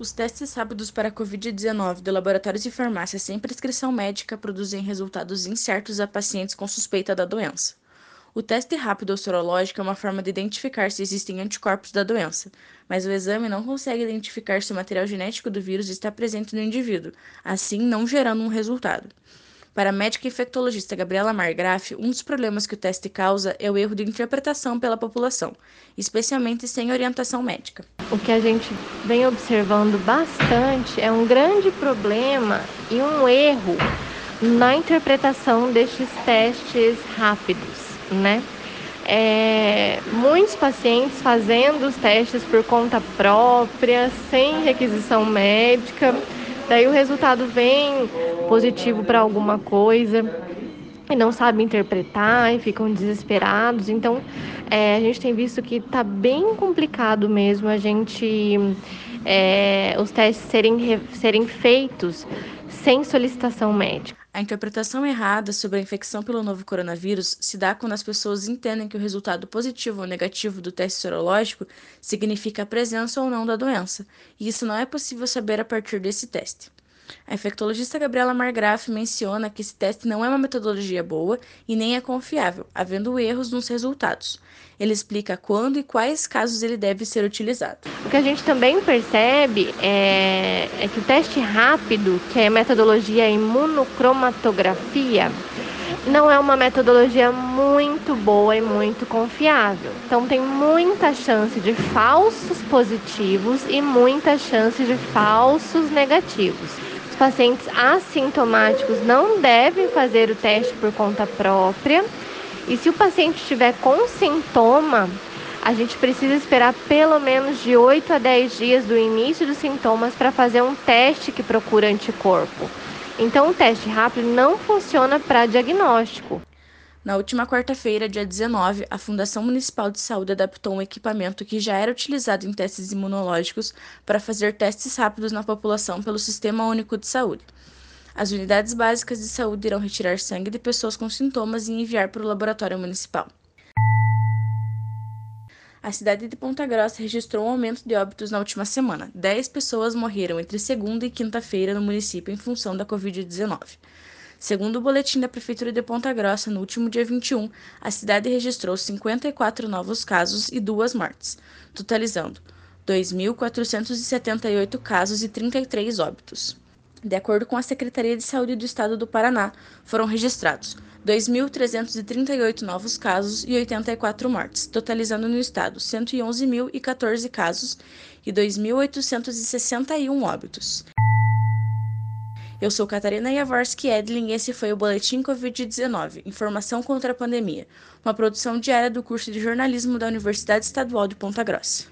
Os testes rápidos para a Covid-19 de laboratórios e farmácias sem prescrição médica produzem resultados incertos a pacientes com suspeita da doença. O teste rápido sorológico é uma forma de identificar se existem anticorpos da doença, mas o exame não consegue identificar se o material genético do vírus está presente no indivíduo, assim não gerando um resultado. Para a médica infectologista Gabriela Margraf, um dos problemas que o teste causa é o erro de interpretação pela população, especialmente sem orientação médica. O que a gente vem observando bastante é um grande problema e um erro na interpretação destes testes rápidos, né? É, muitos pacientes fazendo os testes por conta própria, sem requisição médica Daí o resultado vem positivo para alguma coisa e não sabem interpretar e ficam desesperados. Então, é, a gente tem visto que está bem complicado mesmo a gente é, os testes serem, serem feitos sem solicitação médica. A interpretação errada sobre a infecção pelo novo coronavírus se dá quando as pessoas entendem que o resultado positivo ou negativo do teste sorológico significa a presença ou não da doença, e isso não é possível saber a partir desse teste. A infectologista Gabriela Margraf menciona que esse teste não é uma metodologia boa e nem é confiável, havendo erros nos resultados. Ele explica quando e quais casos ele deve ser utilizado. O que a gente também percebe é, é que o teste rápido, que é a metodologia imunocromatografia, não é uma metodologia muito boa e muito confiável. Então tem muita chance de falsos positivos e muita chance de falsos negativos pacientes assintomáticos não devem fazer o teste por conta própria. E se o paciente estiver com sintoma, a gente precisa esperar pelo menos de 8 a 10 dias do início dos sintomas para fazer um teste que procura anticorpo. Então, o teste rápido não funciona para diagnóstico. Na última quarta-feira, dia 19, a Fundação Municipal de Saúde adaptou um equipamento que já era utilizado em testes imunológicos para fazer testes rápidos na população pelo Sistema Único de Saúde. As unidades básicas de saúde irão retirar sangue de pessoas com sintomas e enviar para o laboratório municipal. A cidade de Ponta Grossa registrou um aumento de óbitos na última semana. Dez pessoas morreram entre segunda e quinta-feira no município em função da Covid-19. Segundo o boletim da Prefeitura de Ponta Grossa, no último dia 21, a cidade registrou 54 novos casos e duas mortes, totalizando 2.478 casos e 33 óbitos. De acordo com a Secretaria de Saúde do Estado do Paraná, foram registrados 2.338 novos casos e 84 mortes, totalizando no estado 111.014 casos e 2.861 óbitos. Eu sou Catarina Jaworski Edlin e esse foi o Boletim Covid-19 Informação contra a Pandemia, uma produção diária do curso de jornalismo da Universidade Estadual de Ponta Grossa.